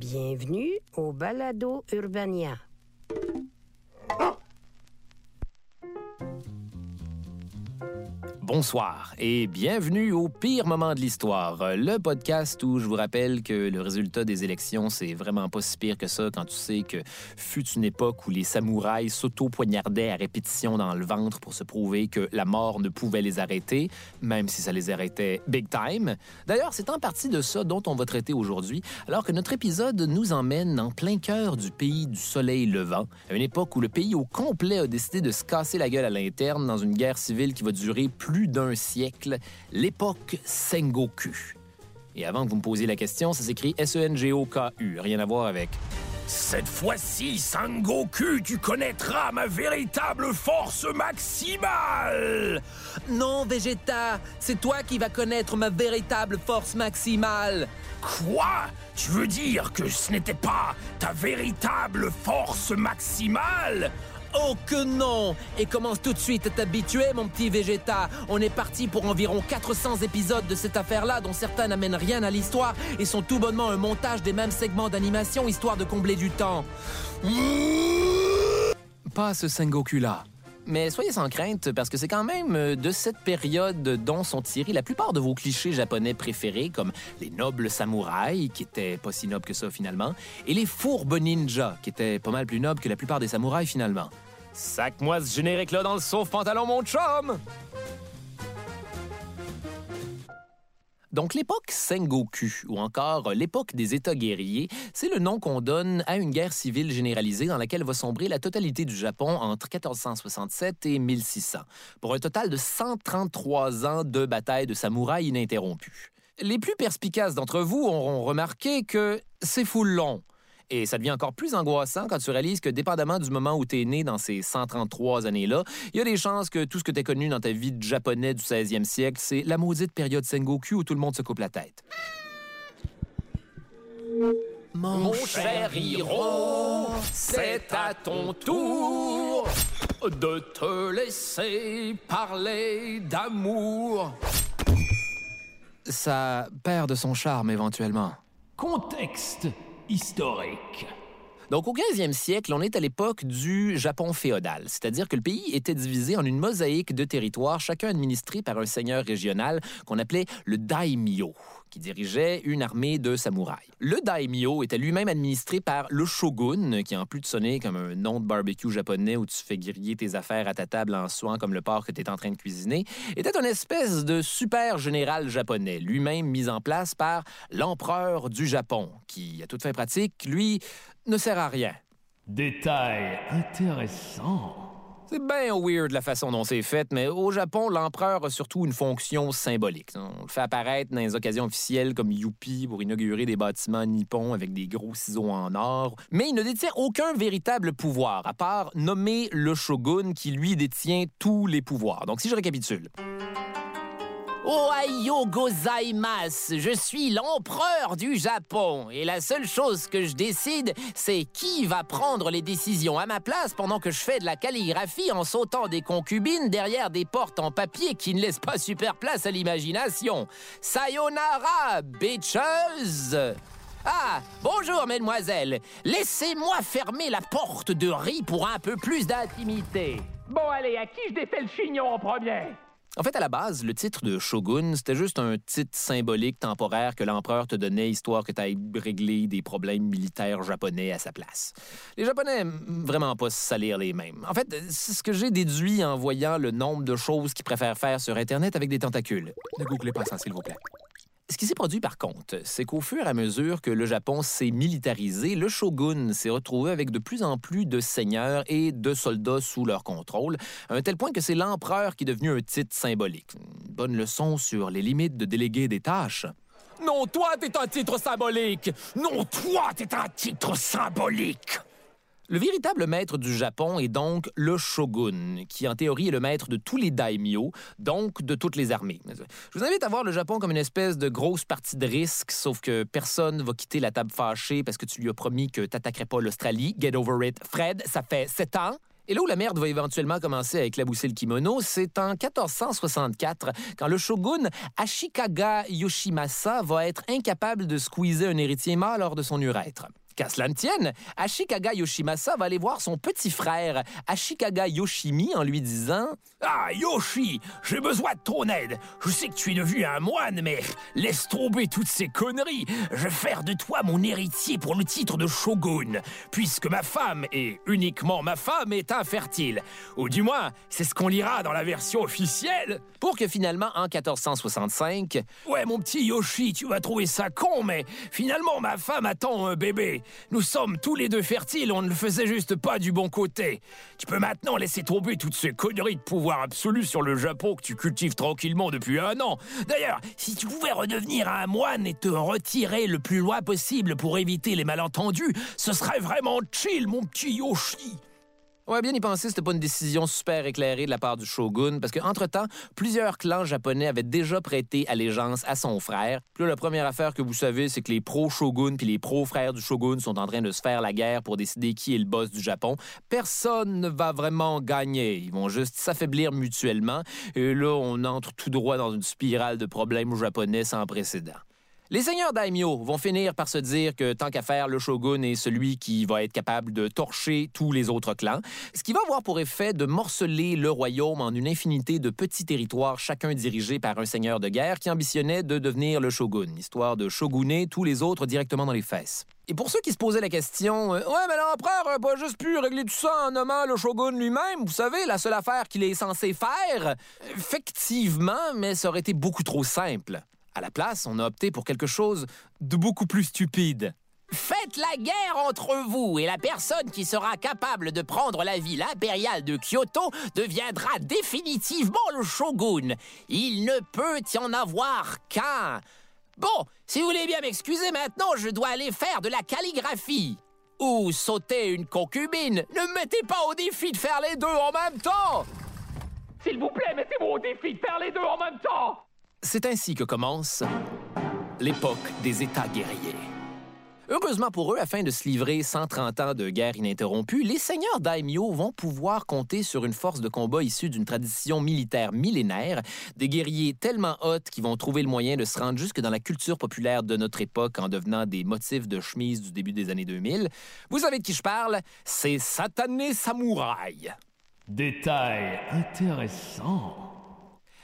Bienvenue au Balado Urbania. Bonsoir et bienvenue au pire moment de l'histoire, le podcast où je vous rappelle que le résultat des élections, c'est vraiment pas si pire que ça quand tu sais que fut une époque où les samouraïs s'auto-poignardaient à répétition dans le ventre pour se prouver que la mort ne pouvait les arrêter, même si ça les arrêtait big time. D'ailleurs, c'est en partie de ça dont on va traiter aujourd'hui, alors que notre épisode nous emmène en plein cœur du pays du soleil levant, à une époque où le pays au complet a décidé de se casser la gueule à l'interne dans une guerre civile qui va durer plus d'un siècle, l'époque Sengoku. Et avant que vous me posiez la question, ça s'écrit S-E-N-G-O-K-U, rien à voir avec. Cette fois-ci, Sangoku, tu connaîtras ma véritable force maximale Non, Vegeta, c'est toi qui vas connaître ma véritable force maximale. Quoi? Tu veux dire que ce n'était pas ta véritable force maximale? Oh que non Et commence tout de suite à t'habituer, mon petit Vegeta. On est parti pour environ 400 épisodes de cette affaire-là, dont certains n'amènent rien à l'histoire et sont tout bonnement un montage des mêmes segments d'animation, histoire de combler du temps. Pas ce Sengoku-là. Mais soyez sans crainte, parce que c'est quand même euh, de cette période dont sont tirés la plupart de vos clichés japonais préférés, comme les nobles samouraïs, qui étaient pas si nobles que ça finalement, et les fourbes ninjas, qui étaient pas mal plus nobles que la plupart des samouraïs finalement. Sac-moi ce générique-là dans le sauve-pantalon, mon chum! Donc l'époque Sengoku, ou encore l'époque des États guerriers, c'est le nom qu'on donne à une guerre civile généralisée dans laquelle va sombrer la totalité du Japon entre 1467 et 1600, pour un total de 133 ans de bataille de samouraïs ininterrompue. Les plus perspicaces d'entre vous auront remarqué que c'est full long. Et ça devient encore plus angoissant quand tu réalises que, dépendamment du moment où tu es né dans ces 133 années-là, il y a des chances que tout ce que tu as connu dans ta vie de japonais du 16e siècle, c'est la maudite période Sengoku où tout le monde se coupe la tête. Mon cher Hiro, c'est à ton tour de te laisser parler d'amour. Ça perd de son charme éventuellement. Contexte historique. Donc, au 15e siècle, on est à l'époque du Japon féodal, c'est-à-dire que le pays était divisé en une mosaïque de territoires, chacun administré par un seigneur régional qu'on appelait le daimyo, qui dirigeait une armée de samouraïs. Le daimyo était lui-même administré par le shogun, qui en plus de sonner comme un nom de barbecue japonais où tu fais griller tes affaires à ta table en soin comme le porc que tu es en train de cuisiner, était une espèce de super général japonais, lui-même mis en place par l'empereur du Japon, qui, à toute fin pratique, lui, ne sert à rien. Détail intéressant. C'est bien weird la façon dont c'est fait, mais au Japon, l'empereur a surtout une fonction symbolique. On le fait apparaître dans les occasions officielles comme Youpi pour inaugurer des bâtiments nippons avec des gros ciseaux en or. Mais il ne détient aucun véritable pouvoir, à part nommer le shogun qui, lui, détient tous les pouvoirs. Donc, si je récapitule. Ohayo gozaimasu, je suis l'empereur du Japon et la seule chose que je décide, c'est qui va prendre les décisions à ma place pendant que je fais de la calligraphie en sautant des concubines derrière des portes en papier qui ne laissent pas super place à l'imagination. Sayonara, bitches! Ah, bonjour, mesdemoiselles. Laissez-moi fermer la porte de riz pour un peu plus d'intimité. Bon, allez, à qui je défais le chignon en premier? En fait, à la base, le titre de shogun, c'était juste un titre symbolique temporaire que l'empereur te donnait histoire que tu ailles régler des problèmes militaires japonais à sa place. Les Japonais aiment vraiment pas se salir les mêmes. En fait, c'est ce que j'ai déduit en voyant le nombre de choses qu'ils préfèrent faire sur Internet avec des tentacules. Ne googlez pas ça, s'il vous plaît. Ce qui s'est produit par contre, c'est qu'au fur et à mesure que le Japon s'est militarisé, le shogun s'est retrouvé avec de plus en plus de seigneurs et de soldats sous leur contrôle, à un tel point que c'est l'empereur qui est devenu un titre symbolique. Bonne leçon sur les limites de déléguer des tâches. Non, toi, t'es un titre symbolique. Non, toi, t'es un titre symbolique. Le véritable maître du Japon est donc le shogun, qui en théorie est le maître de tous les daimyo, donc de toutes les armées. Je vous invite à voir le Japon comme une espèce de grosse partie de risque, sauf que personne va quitter la table fâchée parce que tu lui as promis que t'attaquerais pas l'Australie. Get over it. Fred, ça fait sept ans. Et là où la merde va éventuellement commencer à éclabousser le kimono, c'est en 1464, quand le shogun Ashikaga Yoshimasa va être incapable de squeezer un héritier mâle lors de son urètre. Qu'à cela ne tienne, Ashikaga Yoshimasa va aller voir son petit frère, Ashikaga Yoshimi, en lui disant Ah, Yoshi, j'ai besoin de ton aide. Je sais que tu es devenu un moine, mais laisse tomber toutes ces conneries. Je vais faire de toi mon héritier pour le titre de shogun, puisque ma femme, et uniquement ma femme, est infertile. Ou du moins, c'est ce qu'on lira dans la version officielle. Pour que finalement, en 1465, Ouais, mon petit Yoshi, tu vas trouver ça con, mais finalement, ma femme attend un bébé. Nous sommes tous les deux fertiles, on ne le faisait juste pas du bon côté. Tu peux maintenant laisser tomber toutes ces conneries de pouvoir absolu sur le Japon que tu cultives tranquillement depuis un an. D'ailleurs, si tu pouvais redevenir un moine et te retirer le plus loin possible pour éviter les malentendus, ce serait vraiment chill, mon petit Yoshi. Ouais, bien y penser, c'était pas une décision super éclairée de la part du shogun, parce qu'entre-temps, plusieurs clans japonais avaient déjà prêté allégeance à son frère. Puis là, la première affaire que vous savez, c'est que les pro-shogun puis les pro-frères du shogun sont en train de se faire la guerre pour décider qui est le boss du Japon. Personne ne va vraiment gagner. Ils vont juste s'affaiblir mutuellement. Et là, on entre tout droit dans une spirale de problèmes japonais sans précédent. Les seigneurs daimyo vont finir par se dire que tant qu'à faire, le shogun est celui qui va être capable de torcher tous les autres clans, ce qui va avoir pour effet de morceler le royaume en une infinité de petits territoires, chacun dirigé par un seigneur de guerre qui ambitionnait de devenir le shogun, histoire de shoguner tous les autres directement dans les fesses. Et pour ceux qui se posaient la question, euh, ouais, mais l'empereur n'a pas juste pu régler tout ça en nommant le shogun lui-même, vous savez, la seule affaire qu'il est censé faire, effectivement, mais ça aurait été beaucoup trop simple. À la place, on a opté pour quelque chose de beaucoup plus stupide. Faites la guerre entre vous et la personne qui sera capable de prendre la ville impériale de Kyoto deviendra définitivement le shogun. Il ne peut y en avoir qu'un. Bon, si vous voulez bien m'excuser maintenant, je dois aller faire de la calligraphie. Ou sauter une concubine. Ne me mettez pas au défi de faire les deux en même temps. S'il vous plaît, mettez-moi au défi de faire les deux en même temps. C'est ainsi que commence l'époque des États guerriers. Heureusement pour eux, afin de se livrer 130 ans de guerre ininterrompue, les seigneurs daimyo vont pouvoir compter sur une force de combat issue d'une tradition militaire millénaire, des guerriers tellement hautes qu'ils vont trouver le moyen de se rendre jusque dans la culture populaire de notre époque en devenant des motifs de chemise du début des années 2000. Vous savez de qui je parle? C'est Satané Samouraï. Détail intéressant.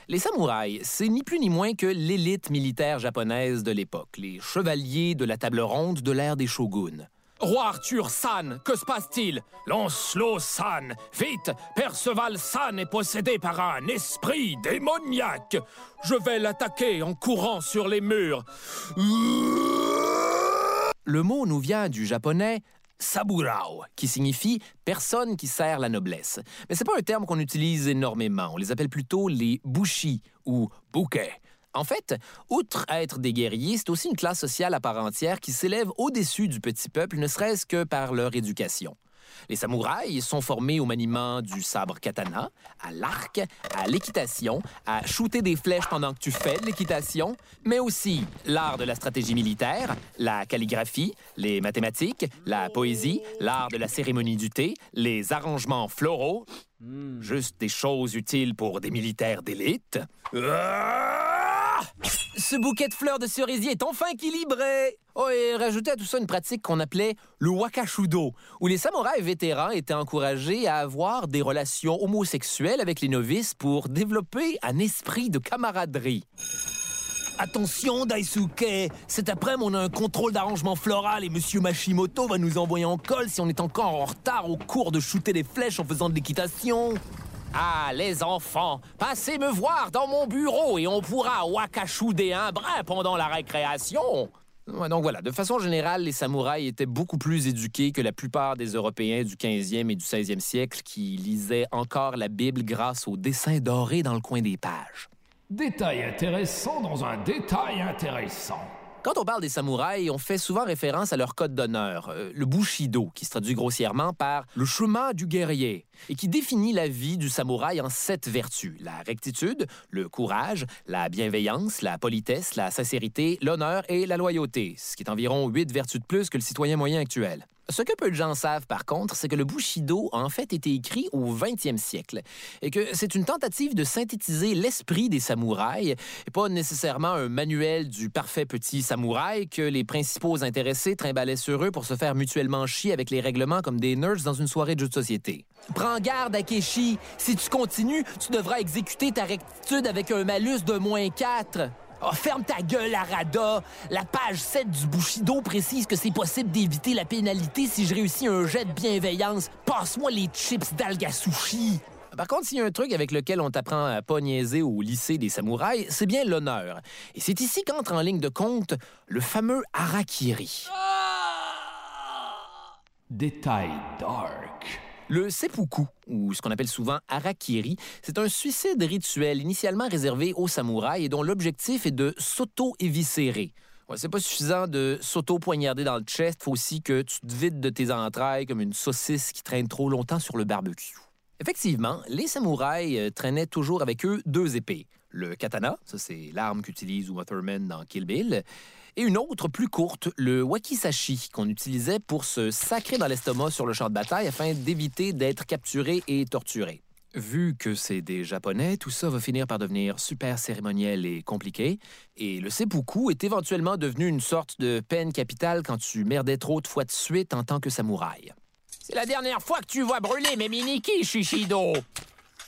Les samouraïs, c'est ni plus ni moins que l'élite militaire japonaise de l'époque, les chevaliers de la table ronde de l'ère des shoguns. Roi Arthur San, que se passe-t-il? Lancelot San, vite Perceval San est possédé par un esprit démoniaque. Je vais l'attaquer en courant sur les murs. Le mot nous vient du japonais saburao, qui signifie personne qui sert la noblesse. Mais c'est pas un terme qu'on utilise énormément. On les appelle plutôt les bushi ou bouquets. En fait, outre être des guerriers, c'est aussi une classe sociale à part entière qui s'élève au-dessus du petit peuple, ne serait-ce que par leur éducation. Les samouraïs sont formés au maniement du sabre katana, à l'arc, à l'équitation, à shooter des flèches pendant que tu fais de l'équitation, mais aussi l'art de la stratégie militaire, la calligraphie, les mathématiques, la poésie, l'art de la cérémonie du thé, les arrangements floraux, juste des choses utiles pour des militaires d'élite. Ah Ah Ce bouquet de fleurs de cerisier est enfin équilibré! Oh, et rajouter à tout ça une pratique qu'on appelait le wakashudo, où les samouraïs vétérans étaient encouragés à avoir des relations homosexuelles avec les novices pour développer un esprit de camaraderie. Attention, Daisuke Cet après-midi, on a un contrôle d'arrangement floral et Monsieur Mashimoto va nous envoyer en colle si on est encore en retard au cours de shooter des flèches en faisant de l'équitation. Ah, les enfants, passez me voir dans mon bureau et on pourra wakashuder un brin pendant la récréation. Donc voilà, de façon générale, les samouraïs étaient beaucoup plus éduqués que la plupart des Européens du 15e et du 16e siècle qui lisaient encore la Bible grâce aux dessins dorés dans le coin des pages. Détail intéressant dans un détail intéressant. Quand on parle des samouraïs, on fait souvent référence à leur code d'honneur, euh, le Bushido, qui se traduit grossièrement par le chemin du guerrier, et qui définit la vie du samouraï en sept vertus la rectitude, le courage, la bienveillance, la politesse, la sincérité, l'honneur et la loyauté, ce qui est environ huit vertus de plus que le citoyen moyen actuel. Ce que peu de gens savent, par contre, c'est que le Bushido a en fait été écrit au 20e siècle et que c'est une tentative de synthétiser l'esprit des samouraïs et pas nécessairement un manuel du parfait petit samouraï que les principaux intéressés trimbalaient sur eux pour se faire mutuellement chier avec les règlements comme des nerds dans une soirée de jeux de société. Prends garde, Akeshi. Si tu continues, tu devras exécuter ta rectitude avec un malus de moins 4. Oh, ferme ta gueule, Arada! La page 7 du Bushido précise que c'est possible d'éviter la pénalité si je réussis un jet de bienveillance. Passe-moi les chips d'alga sushi! Par contre, s'il y a un truc avec lequel on t'apprend à pas niaiser au lycée des samouraïs, c'est bien l'honneur. Et c'est ici qu'entre en ligne de compte le fameux harakiri. Détail dark. Le seppuku, ou ce qu'on appelle souvent harakiri, c'est un suicide rituel initialement réservé aux samouraïs et dont l'objectif est de s'auto-éviscérer. C'est pas suffisant de s'auto-poignarder dans le chest, faut aussi que tu te vides de tes entrailles comme une saucisse qui traîne trop longtemps sur le barbecue. Effectivement, les samouraïs euh, traînaient toujours avec eux deux épées. Le katana, ça c'est l'arme qu'utilise Uma Thurman dans Kill Bill, et une autre plus courte, le wakisashi, qu'on utilisait pour se sacrer dans l'estomac sur le champ de bataille afin d'éviter d'être capturé et torturé. Vu que c'est des Japonais, tout ça va finir par devenir super cérémoniel et compliqué. Et le seppuku est éventuellement devenu une sorte de peine capitale quand tu merdais trop de fois de suite en tant que samouraï. C'est la dernière fois que tu vois brûler mes miniki, Shishido!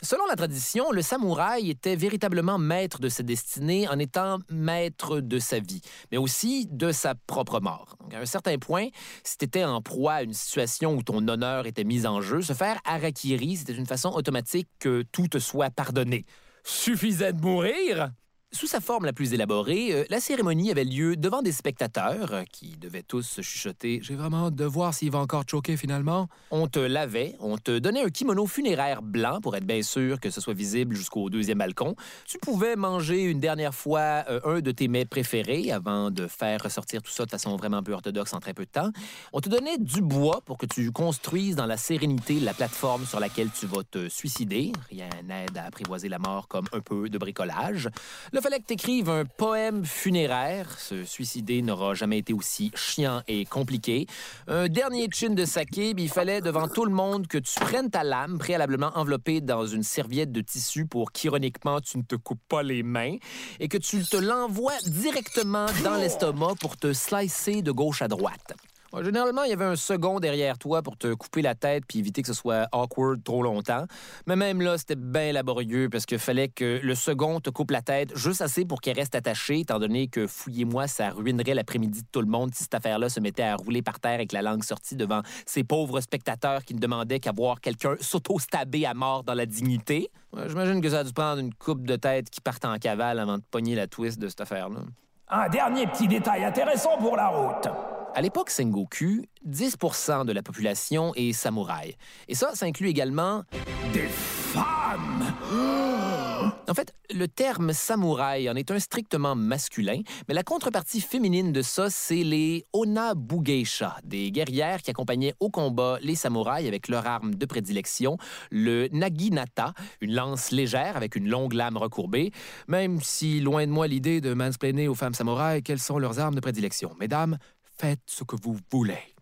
Selon la tradition, le samouraï était véritablement maître de sa destinée en étant maître de sa vie, mais aussi de sa propre mort. À un certain point, si tu étais en proie à une situation où ton honneur était mis en jeu, se faire harakiri, c'était une façon automatique que tout te soit pardonné. Suffisait de mourir? Sous sa forme la plus élaborée, euh, la cérémonie avait lieu devant des spectateurs euh, qui devaient tous se chuchoter J'ai vraiment hâte de voir s'il va encore choquer finalement. On te lavait, on te donnait un kimono funéraire blanc pour être bien sûr que ce soit visible jusqu'au deuxième balcon. Tu pouvais manger une dernière fois euh, un de tes mets préférés avant de faire ressortir tout ça de façon vraiment peu orthodoxe en très peu de temps. On te donnait du bois pour que tu construises dans la sérénité la plateforme sur laquelle tu vas te suicider. Rien n'aide à apprivoiser la mort comme un peu de bricolage. Il fallait que tu écrives un poème funéraire. Se suicider n'aura jamais été aussi chiant et compliqué. Un dernier chin de saké, il fallait devant tout le monde que tu prennes ta lame préalablement enveloppée dans une serviette de tissu pour qu'ironiquement tu ne te coupes pas les mains et que tu te l'envoies directement dans l'estomac pour te slicer de gauche à droite. Ouais, Généralement, il y avait un second derrière toi pour te couper la tête puis éviter que ce soit awkward trop longtemps. Mais même là, c'était bien laborieux parce qu'il fallait que le second te coupe la tête juste assez pour qu'elle reste attachée, étant donné que fouillez-moi, ça ruinerait l'après-midi de tout le monde si cette affaire-là se mettait à rouler par terre avec la langue sortie devant ces pauvres spectateurs qui ne demandaient qu'à voir quelqu'un s'auto-stabber à mort dans la dignité. J'imagine que ça a dû prendre une coupe de tête qui partent en cavale avant de pogner la twist de cette affaire-là. Un dernier petit détail intéressant pour la route. À l'époque Sengoku, 10% de la population est samouraï. Et ça, ça inclut également Des femmes En fait, le terme samouraï en est un strictement masculin, mais la contrepartie féminine de ça, c'est les Onabugeisha, des guerrières qui accompagnaient au combat les samouraïs avec leur arme de prédilection, le naginata, une lance légère avec une longue lame recourbée, même si loin de moi l'idée de mansplainer aux femmes samouraïs quelles sont leurs armes de prédilection? Mesdames, faites ce que vous voulez.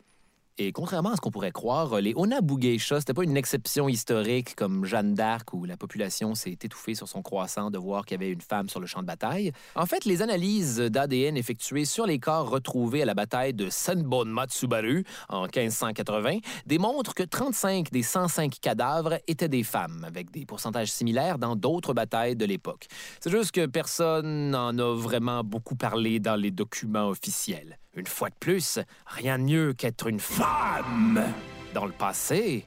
Et contrairement à ce qu'on pourrait croire, les Onabugeisha, c'était pas une exception historique comme Jeanne d'Arc où la population s'est étouffée sur son croissant de voir qu'il y avait une femme sur le champ de bataille. En fait, les analyses d'ADN effectuées sur les corps retrouvés à la bataille de Senbon Matsubaru en 1580 démontrent que 35 des 105 cadavres étaient des femmes, avec des pourcentages similaires dans d'autres batailles de l'époque. C'est juste que personne n'en a vraiment beaucoup parlé dans les documents officiels. Une fois de plus, rien de mieux qu'être une femme dans le passé.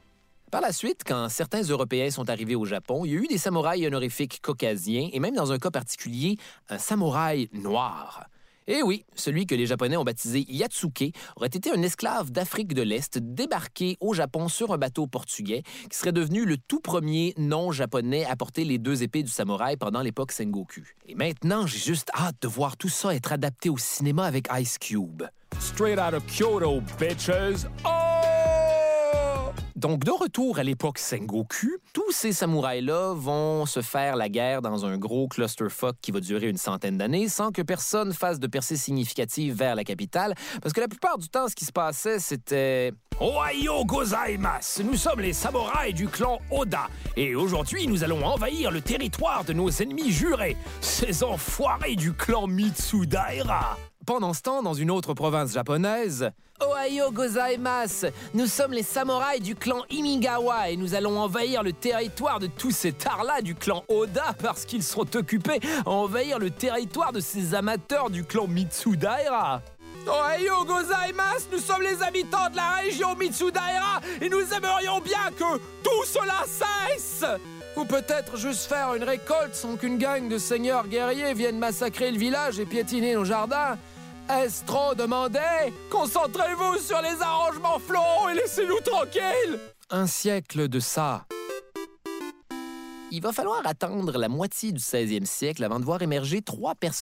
Par la suite, quand certains Européens sont arrivés au Japon, il y a eu des samouraïs honorifiques caucasiens et même dans un cas particulier, un samouraï noir. Et oui, celui que les Japonais ont baptisé Yatsuke aurait été un esclave d'Afrique de l'Est débarqué au Japon sur un bateau portugais qui serait devenu le tout premier non-japonais à porter les deux épées du samouraï pendant l'époque Sengoku. Et maintenant, j'ai juste hâte de voir tout ça être adapté au cinéma avec Ice Cube. Straight out of Kyoto, bitches. Oh! Donc, de retour à l'époque Sengoku, tous ces samouraïs-là vont se faire la guerre dans un gros clusterfuck qui va durer une centaine d'années sans que personne fasse de percée significative vers la capitale, parce que la plupart du temps, ce qui se passait, c'était... Ohayo gozaimasu! Nous sommes les samouraïs du clan Oda, et aujourd'hui, nous allons envahir le territoire de nos ennemis jurés, ces enfoirés du clan Mitsudaira! Pendant ce temps, dans une autre province japonaise, Ohio gozaimasu! Nous sommes les samouraïs du clan Imigawa et nous allons envahir le territoire de tous ces tards-là du clan Oda parce qu'ils sont occupés à envahir le territoire de ces amateurs du clan Mitsudaira. Ohio gozaimasu! Nous sommes les habitants de la région Mitsudaira et nous aimerions bien que tout cela cesse! Ou peut-être juste faire une récolte sans qu'une gang de seigneurs guerriers vienne massacrer le village et piétiner nos jardins. Est-ce trop demandé? Concentrez-vous sur les arrangements floraux et laissez-nous tranquilles! un siècle de ça. Il va falloir attendre la moitié du 16e siècle avant de voir émerger trois personnes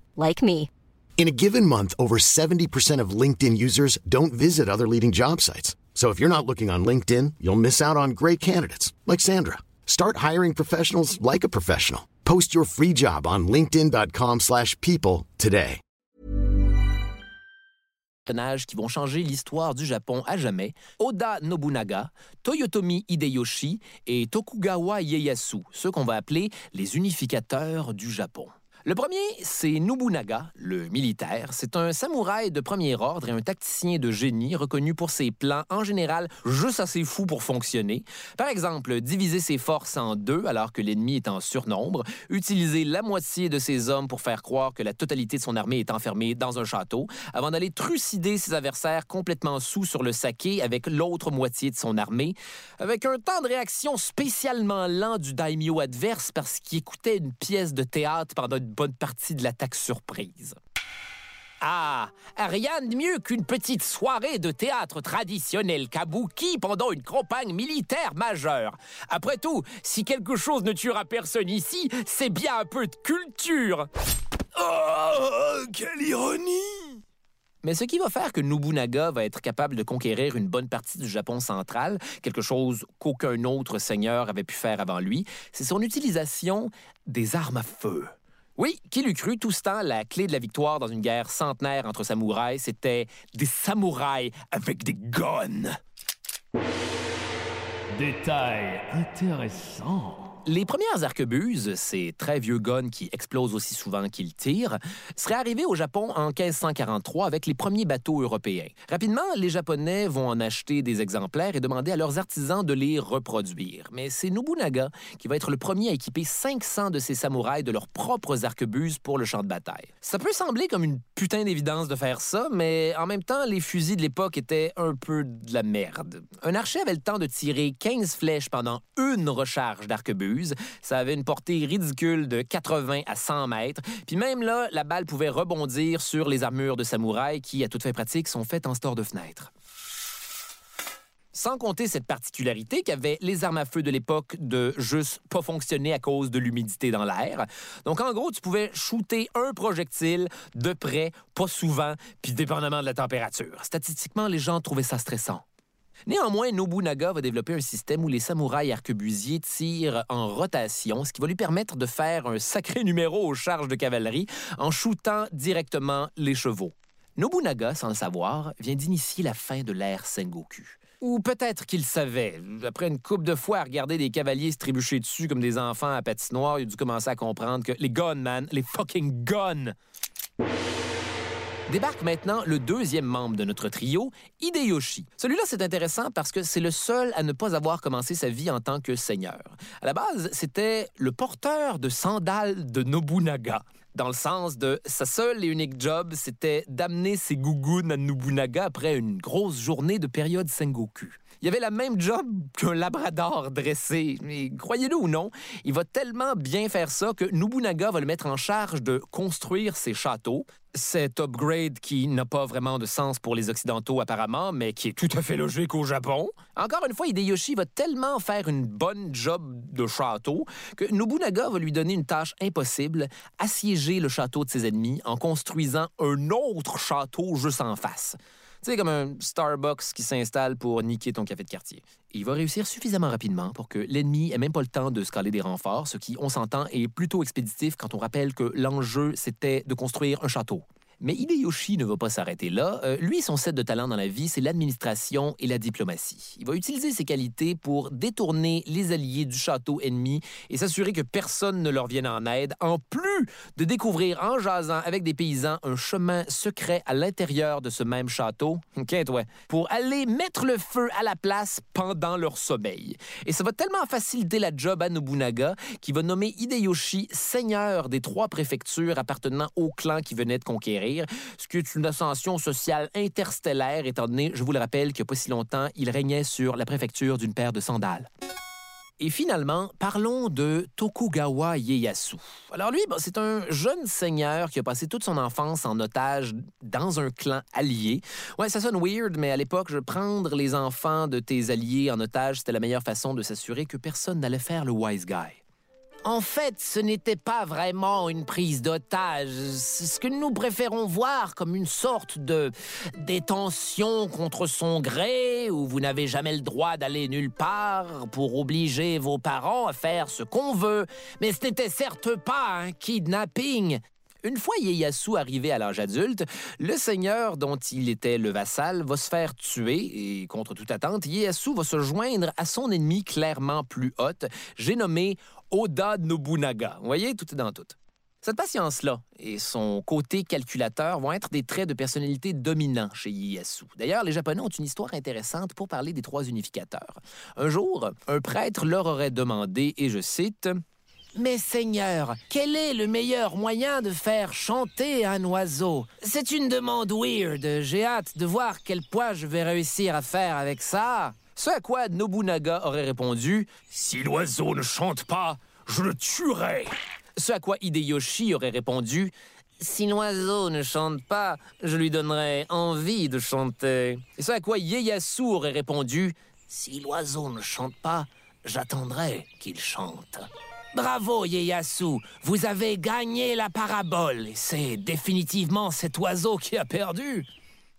like me. In a given month, over 70% of LinkedIn users don't visit other leading job sites. So if you're not looking on LinkedIn, you'll miss out on great candidates like Sandra. Start hiring professionals like a professional. Post your free job on linkedin.com/people today. personnages qui vont changer l'histoire du Japon à jamais, Oda Nobunaga, Toyotomi Hideyoshi et Tokugawa Ieyasu, ceux qu'on va appeler les unificateurs du Japon. Le premier, c'est Nobunaga, le militaire. C'est un samouraï de premier ordre et un tacticien de génie reconnu pour ses plans en général juste assez fous pour fonctionner. Par exemple, diviser ses forces en deux alors que l'ennemi est en surnombre, utiliser la moitié de ses hommes pour faire croire que la totalité de son armée est enfermée dans un château, avant d'aller trucider ses adversaires complètement sous sur le saké avec l'autre moitié de son armée, avec un temps de réaction spécialement lent du daimyo adverse parce qu'il écoutait une pièce de théâtre pendant une bonne partie de l'attaque surprise. Ah, rien de mieux qu'une petite soirée de théâtre traditionnel kabuki pendant une campagne militaire majeure. Après tout, si quelque chose ne tuera personne ici, c'est bien un peu de culture. Oh, quelle ironie! Mais ce qui va faire que Nobunaga va être capable de conquérir une bonne partie du Japon central, quelque chose qu'aucun autre seigneur avait pu faire avant lui, c'est son utilisation des armes à feu. Oui, qui l'eût cru, tout ce temps, la clé de la victoire dans une guerre centenaire entre samouraïs, c'était des samouraïs avec des guns. Détail intéressant. Les premières arquebuses, ces très vieux guns qui explosent aussi souvent qu'ils tirent, seraient arrivés au Japon en 1543 avec les premiers bateaux européens. Rapidement, les Japonais vont en acheter des exemplaires et demander à leurs artisans de les reproduire. Mais c'est Nobunaga qui va être le premier à équiper 500 de ses samouraïs de leurs propres arquebuses pour le champ de bataille. Ça peut sembler comme une putain d'évidence de faire ça, mais en même temps, les fusils de l'époque étaient un peu de la merde. Un archer avait le temps de tirer 15 flèches pendant une recharge d'arquebuse Ça avait une portée ridicule de 80 à 100 mètres. Puis même là, la balle pouvait rebondir sur les armures de samouraï qui, à toute fin pratique, sont faites en store de fenêtre. Sans compter cette particularité qu'avaient les armes à feu de l'époque de juste pas fonctionner à cause de l'humidité dans l'air. Donc, en gros, tu pouvais shooter un projectile de près, pas souvent, puis dépendamment de la température. Statistiquement, les gens trouvaient ça stressant. Néanmoins, Nobunaga va développer un système où les samouraïs arquebusiers tirent en rotation, ce qui va lui permettre de faire un sacré numéro aux charges de cavalerie en shootant directement les chevaux. Nobunaga, sans le savoir, vient d'initier la fin de l'ère Sengoku. Ou peut-être qu'il savait. Après une coupe de fois à regarder des cavaliers se trébucher dessus comme des enfants à patinoire, il a dû commencer à comprendre que les guns, man, les fucking guns! Débarque maintenant le deuxième membre de notre trio, Hideyoshi. Celui-là, c'est intéressant parce que c'est le seul à ne pas avoir commencé sa vie en tant que seigneur. À la base, c'était le porteur de sandales de Nobunaga dans le sens de sa seule et unique job, c'était d'amener ses gougounes à Nobunaga après une grosse journée de période Sengoku. Il avait la même job qu'un labrador dressé. Mais croyez-le ou non, il va tellement bien faire ça que Nobunaga va le mettre en charge de construire ses châteaux. Cet upgrade qui n'a pas vraiment de sens pour les Occidentaux apparemment, mais qui est tout à fait logique au Japon. Encore une fois, Hideyoshi va tellement faire une bonne job de château que Nobunaga va lui donner une tâche impossible, assiéger le château de ses ennemis en construisant un autre château juste en face. C'est comme un Starbucks qui s'installe pour niquer ton café de quartier. il va réussir suffisamment rapidement pour que l'ennemi ait même pas le temps de scaler des renforts, ce qui, on s'entend, est plutôt expéditif quand on rappelle que l'enjeu, c'était de construire un château. Mais Hideyoshi ne va pas s'arrêter là. Euh, lui, son set de talent dans la vie, c'est l'administration et la diplomatie. Il va utiliser ses qualités pour détourner les alliés du château ennemi et s'assurer que personne ne leur vienne en aide, en plus de découvrir en jasant avec des paysans un chemin secret à l'intérieur de ce même château, ouais, pour aller mettre le feu à la place pendant leur sommeil. Et ça va tellement faciliter la job à Nobunaga qu'il va nommer Hideyoshi seigneur des trois préfectures appartenant au clan qui venait de conquérir ce qui est une ascension sociale interstellaire, étant donné, je vous le rappelle, qu'il n'y a pas si longtemps, il régnait sur la préfecture d'une paire de sandales. Et finalement, parlons de Tokugawa Ieyasu. Alors lui, c'est un jeune seigneur qui a passé toute son enfance en otage dans un clan allié. Ouais, ça sonne weird, mais à l'époque, prendre les enfants de tes alliés en otage, c'était la meilleure façon de s'assurer que personne n'allait faire le wise guy. En fait, ce n'était pas vraiment une prise d'otage. Ce que nous préférons voir comme une sorte de détention contre son gré, où vous n'avez jamais le droit d'aller nulle part pour obliger vos parents à faire ce qu'on veut. Mais ce n'était certes pas un kidnapping. Une fois Ieyasu arrivé à l'âge adulte, le seigneur dont il était le vassal va se faire tuer et contre toute attente, Ieyasu va se joindre à son ennemi clairement plus haute, j'ai nommé Oda Nobunaga. Vous voyez, tout est dans tout. Cette patience-là et son côté calculateur vont être des traits de personnalité dominants chez Ieyasu. D'ailleurs, les Japonais ont une histoire intéressante pour parler des trois unificateurs. Un jour, un prêtre leur aurait demandé, et je cite, mais Seigneur, quel est le meilleur moyen de faire chanter un oiseau? C'est une demande weird. J'ai hâte de voir quel point je vais réussir à faire avec ça. Ce à quoi Nobunaga aurait répondu Si l'oiseau ne chante pas, je le tuerai. Ce à quoi Hideyoshi aurait répondu si l'oiseau ne chante pas, je lui donnerai envie de chanter. Et ce à quoi Ieyasu aurait répondu Si l'oiseau ne chante pas, j'attendrai qu'il chante. Bravo, Ieyasu. Vous avez gagné la parabole. C'est définitivement cet oiseau qui a perdu.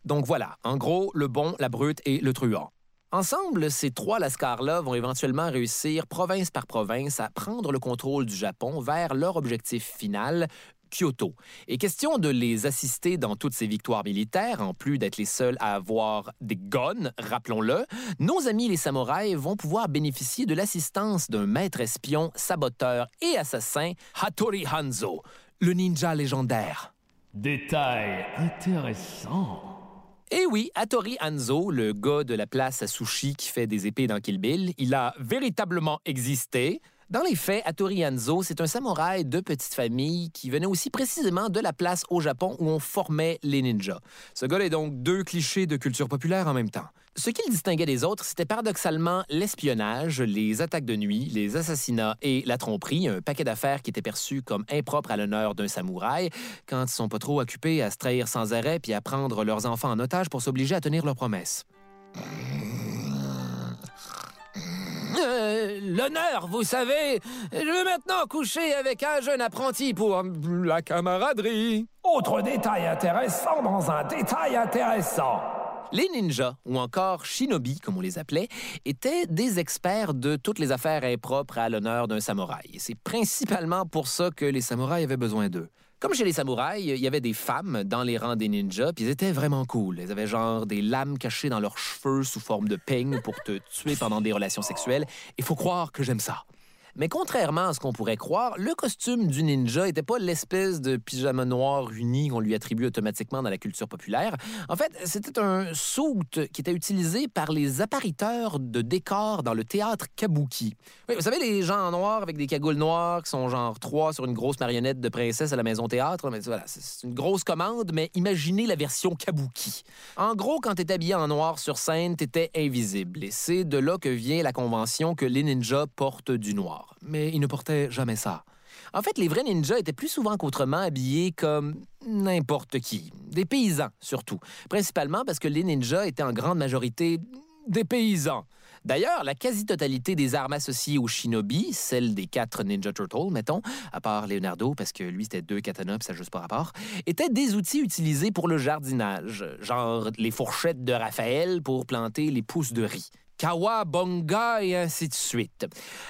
Donc voilà, en gros, le bon, la brute et le truand. Ensemble, ces trois lascars-là vont éventuellement réussir, province par province, à prendre le contrôle du Japon vers leur objectif final, Kyoto. Et question de les assister dans toutes ces victoires militaires, en plus d'être les seuls à avoir des guns, rappelons-le, nos amis les samouraïs vont pouvoir bénéficier de l'assistance d'un maître espion, saboteur et assassin, Hattori Hanzo, le ninja légendaire. Détail intéressant. Et oui, Hattori Hanzo, le gars de la place à sushi qui fait des épées dans Kill Bill, il a véritablement existé Dans les faits, Hattori Hanzo, c'est un samouraï de petite famille qui venait aussi précisément de la place au Japon où on formait les ninjas. Ce gars est donc deux clichés de culture populaire en même temps. Ce qui le distinguait des autres, c'était paradoxalement l'espionnage, les attaques de nuit, les assassinats et la tromperie, un paquet d'affaires qui étaient perçus comme impropres à l'honneur d'un samouraï quand ils sont pas trop occupés à se trahir sans arrêt puis à prendre leurs enfants en otage pour s'obliger à tenir leurs promesses. Euh, L'honneur, vous savez. Je veux maintenant coucher avec un jeune apprenti pour la camaraderie. Autre détail intéressant dans un détail intéressant. Les ninjas, ou encore shinobi, comme on les appelait, étaient des experts de toutes les affaires impropres à l'honneur d'un samouraï. C'est principalement pour ça que les samouraïs avaient besoin d'eux. Comme chez les samouraïs, il y avait des femmes dans les rangs des ninjas, puis ils étaient vraiment cool. Elles avaient genre des lames cachées dans leurs cheveux sous forme de peigne pour te tuer pendant des relations sexuelles. Il faut croire que j'aime ça. Mais contrairement à ce qu'on pourrait croire, le costume du ninja n'était pas l'espèce de pyjama noir uni qu'on lui attribue automatiquement dans la culture populaire. En fait, c'était un suit qui était utilisé par les appariteurs de décors dans le théâtre kabuki. Oui, vous savez, les gens en noir avec des cagoules noires qui sont genre trois sur une grosse marionnette de princesse à la maison théâtre. Mais voilà, c'est une grosse commande, mais imaginez la version kabuki. En gros, quand t'es habillé en noir sur scène, t'étais invisible. Et c'est de là que vient la convention que les ninjas portent du noir mais ils ne portaient jamais ça. En fait, les vrais ninjas étaient plus souvent qu'autrement habillés comme n'importe qui, des paysans surtout, principalement parce que les ninjas étaient en grande majorité des paysans. D'ailleurs, la quasi-totalité des armes associées aux shinobi, celles des quatre Ninja Turtles, mettons, à part Leonardo, parce que lui, c'était deux katanas, puis ça juste pas rapport, étaient des outils utilisés pour le jardinage, genre les fourchettes de Raphaël pour planter les pousses de riz. Kawabonga et ainsi de suite.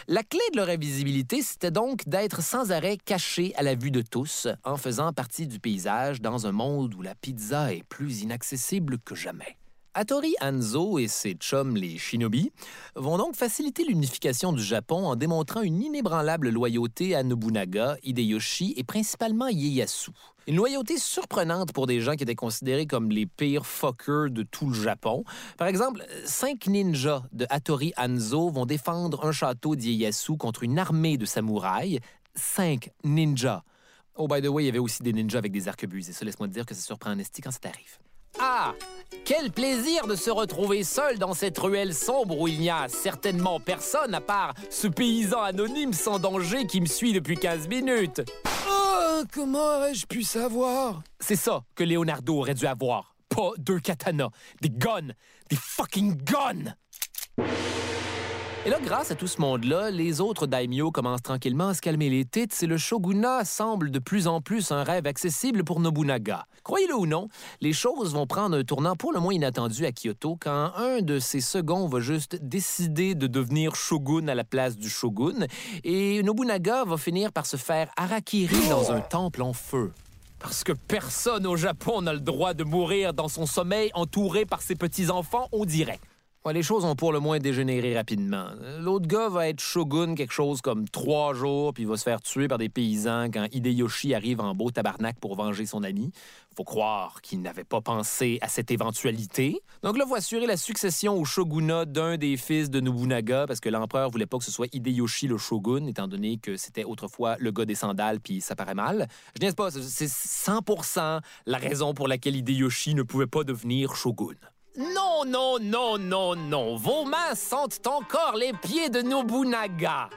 La clé de leur invisibilité, c'était donc d'être sans arrêt cachés à la vue de tous, en faisant partie du paysage dans un monde où la pizza est plus inaccessible que jamais. Hattori Hanzo et ses chums, les shinobi, vont donc faciliter l'unification du Japon en démontrant une inébranlable loyauté à Nobunaga, Hideyoshi et principalement Ieyasu. Une loyauté surprenante pour des gens qui étaient considérés comme les pires fuckers de tout le Japon. Par exemple, cinq ninjas de Hattori Hanzo vont défendre un château d'Ieyasu contre une armée de samouraïs. Cinq ninjas. Oh, by the way, il y avait aussi des ninjas avec des arquebuses. Et ça, laisse-moi dire que ça surprend un quand ça t'arrive. Ah Quel plaisir de se retrouver seul dans cette ruelle sombre où il n'y a certainement personne à part ce paysan anonyme sans danger qui me suit depuis 15 minutes. Oh, comment aurais-je pu savoir? C'est ça que Leonardo aurait dû avoir. Pas deux katanas, des guns, des fucking guns! Et là, grâce à tout ce monde-là, les autres daimyo commencent tranquillement à se calmer les têtes et le shogunat semble de plus en plus un rêve accessible pour Nobunaga. Croyez-le ou non, les choses vont prendre un tournant pour le moins inattendu à Kyoto quand un de ses seconds va juste décider de devenir shogun à la place du shogun et Nobunaga va finir par se faire harakiri dans un temple en feu. Parce que personne au Japon n'a le droit de mourir dans son sommeil entouré par ses petits-enfants, on dirait. Les choses ont pour le moins dégénéré rapidement. L'autre gars va être shogun quelque chose comme trois jours, puis il va se faire tuer par des paysans quand Hideyoshi arrive en beau tabarnak pour venger son ami. Faut croire qu'il n'avait pas pensé à cette éventualité. Donc là, va assurer la succession au shogunat d'un des fils de Nobunaga, parce que l'empereur voulait pas que ce soit Hideyoshi le shogun, étant donné que c'était autrefois le gars des sandales, puis ça paraît mal. Je niaise pas, c'est 100% la raison pour laquelle Hideyoshi ne pouvait pas devenir shogun. Non, non, non, non, non. Vos mains sentent encore les pieds de Nobunaga.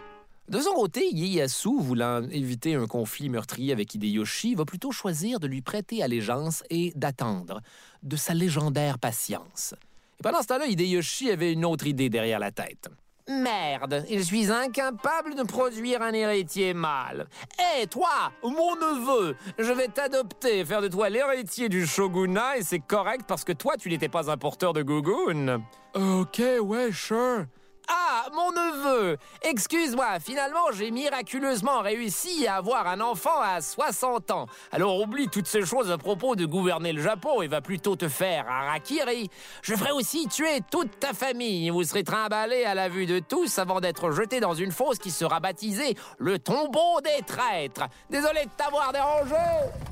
De son côté, Ieyasu, voulant éviter un conflit meurtrier avec Hideyoshi, va plutôt choisir de lui prêter allégeance et d'attendre, de sa légendaire patience. Et pendant ce temps-là, Hideyoshi avait une autre idée derrière la tête. Merde, je suis incapable de produire un héritier mâle. Hé, toi, mon neveu, je vais t'adopter, faire de toi l'héritier du shogunat, et c'est correct parce que toi, tu n'étais pas un porteur de gougoun. Ok, ouais, sure. Ah, mon neveu Excuse-moi, finalement, j'ai miraculeusement réussi à avoir un enfant à 60 ans. Alors oublie toutes ces choses à propos de gouverner le Japon et va plutôt te faire harakiri. Je ferai aussi tuer toute ta famille. Vous serez trimballé à la vue de tous avant d'être jeté dans une fosse qui sera baptisée le tombeau des traîtres. Désolé de t'avoir dérangé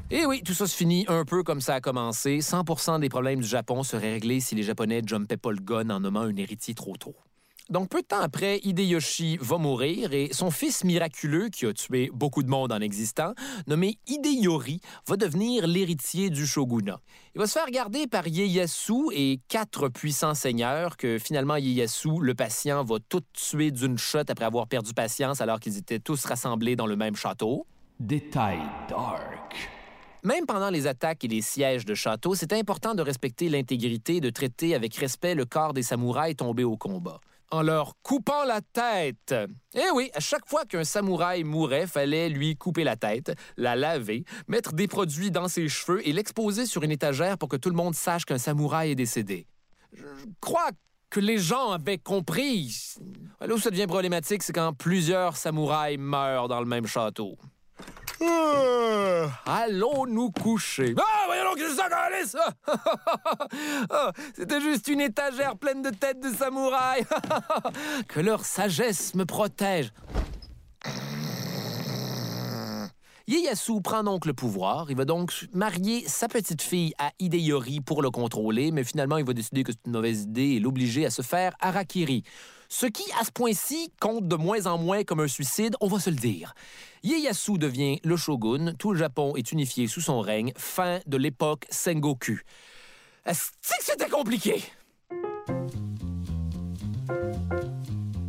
Et oui, tout ça se finit un peu comme ça a commencé. 100% des problèmes du Japon seraient réglés si les Japonais jumpaient pas le gun en nommant un héritier trop tôt. Donc, peu de temps après, Hideyoshi va mourir et son fils miraculeux, qui a tué beaucoup de monde en existant, nommé Hideyori, va devenir l'héritier du shogunat. Il va se faire garder par Ieyasu et quatre puissants seigneurs que finalement Ieyasu, le patient, va tout tuer d'une shot après avoir perdu patience alors qu'ils étaient tous rassemblés dans le même château. Détail dark. Même pendant les attaques et les sièges de château, c'est important de respecter l'intégrité et de traiter avec respect le corps des samouraïs tombés au combat en leur coupant la tête. Eh oui, à chaque fois qu'un samouraï mourait, fallait lui couper la tête, la laver, mettre des produits dans ses cheveux et l'exposer sur une étagère pour que tout le monde sache qu'un samouraï est décédé. Je crois que les gens avaient compris. Là où ça devient problématique, c'est quand plusieurs samouraïs meurent dans le même château. Euh, allons nous coucher. Ah, voyons c'était juste une étagère pleine de têtes de samouraïs. que leur sagesse me protège. Ieyasu prend donc le pouvoir. Il va donc marier sa petite fille à Hideyori pour le contrôler, mais finalement, il va décider que c'est une mauvaise idée et l'obliger à se faire harakiri. Ce qui, à ce point-ci, compte de moins en moins comme un suicide, on va se le dire. Ieyasu devient le shogun, tout le Japon est unifié sous son règne, fin de l'époque Sengoku. Est-ce c'était compliqué?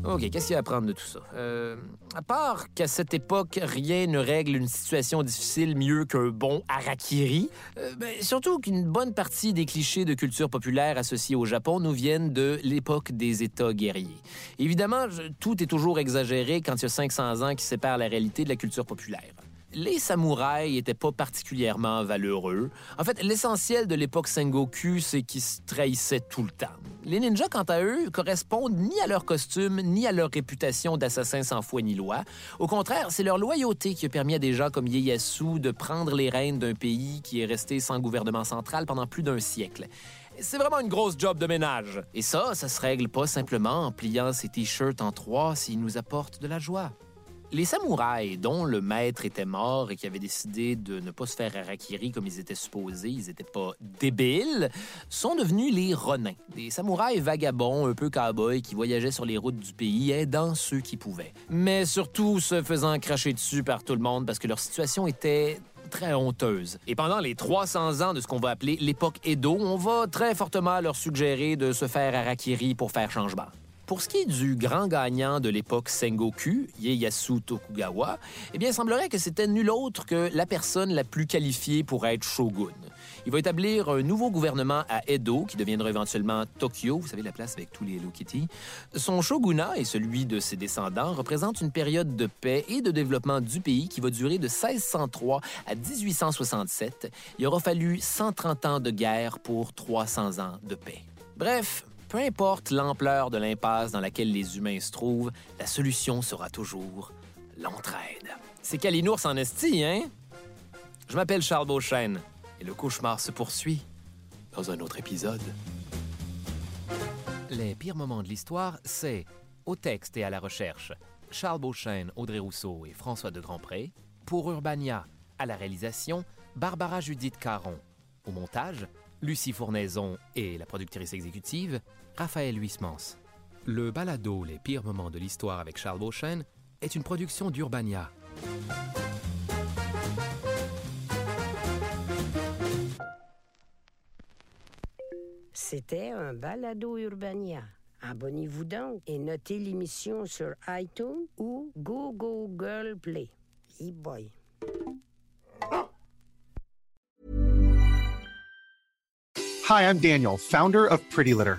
OK, qu'est-ce qu'il y a à apprendre de tout ça? Euh, à part qu'à cette époque, rien ne règle une situation difficile mieux qu'un bon harakiri, euh, ben, surtout qu'une bonne partie des clichés de culture populaire associés au Japon nous viennent de l'époque des États guerriers. Évidemment, tout est toujours exagéré quand il y a 500 ans qui séparent la réalité de la culture populaire les samouraïs n'étaient pas particulièrement valeureux. En fait, l'essentiel de l'époque Sengoku, c'est qu'ils se trahissaient tout le temps. Les ninjas, quant à eux, correspondent ni à leur costume, ni à leur réputation d'assassins sans foi ni loi. Au contraire, c'est leur loyauté qui a permis à des gens comme Ieyasu de prendre les rênes d'un pays qui est resté sans gouvernement central pendant plus d'un siècle. C'est vraiment une grosse job de ménage. Et ça, ça se règle pas simplement en pliant ses t-shirts en trois s'ils nous apportent de la joie. Les samouraïs, dont le maître était mort et qui avaient décidé de ne pas se faire harakiri comme ils étaient supposés, ils n'étaient pas débiles, sont devenus les ronins, des samouraïs vagabonds, un peu cow-boys, qui voyageaient sur les routes du pays, aidant ceux qui pouvaient. Mais surtout se faisant cracher dessus par tout le monde parce que leur situation était très honteuse. Et pendant les 300 ans de ce qu'on va appeler l'époque Edo, on va très fortement leur suggérer de se faire harakiri pour faire changement. Pour ce qui est du grand gagnant de l'époque Sengoku, Ieyasu Tokugawa, eh bien, il semblerait que c'était nul autre que la personne la plus qualifiée pour être shogun. Il va établir un nouveau gouvernement à Edo, qui deviendra éventuellement Tokyo, vous savez, la place avec tous les Hello Kitty. Son shogunat et celui de ses descendants représentent une période de paix et de développement du pays qui va durer de 1603 à 1867. Il aura fallu 130 ans de guerre pour 300 ans de paix. Bref, peu importe l'ampleur de l'impasse dans laquelle les humains se trouvent, la solution sera toujours l'entraide. C'est Kalinours en esti, hein? Je m'appelle Charles Beauchesne et le cauchemar se poursuit dans un autre épisode. Les pires moments de l'histoire, c'est au texte et à la recherche Charles Beauchesne, Audrey Rousseau et François de Grandpré. Pour Urbania, à la réalisation, Barbara Judith Caron. Au montage, Lucie Fournaison et la productrice exécutive, Raphaël Huismans. Le balado Les pires moments de l'histoire avec Charles Beauchesne est une production d'Urbania. C'était un balado Urbania. Abonnez-vous donc et notez l'émission sur iTunes ou Google Play. E-boy. Hi, I'm Daniel, founder of Pretty Litter.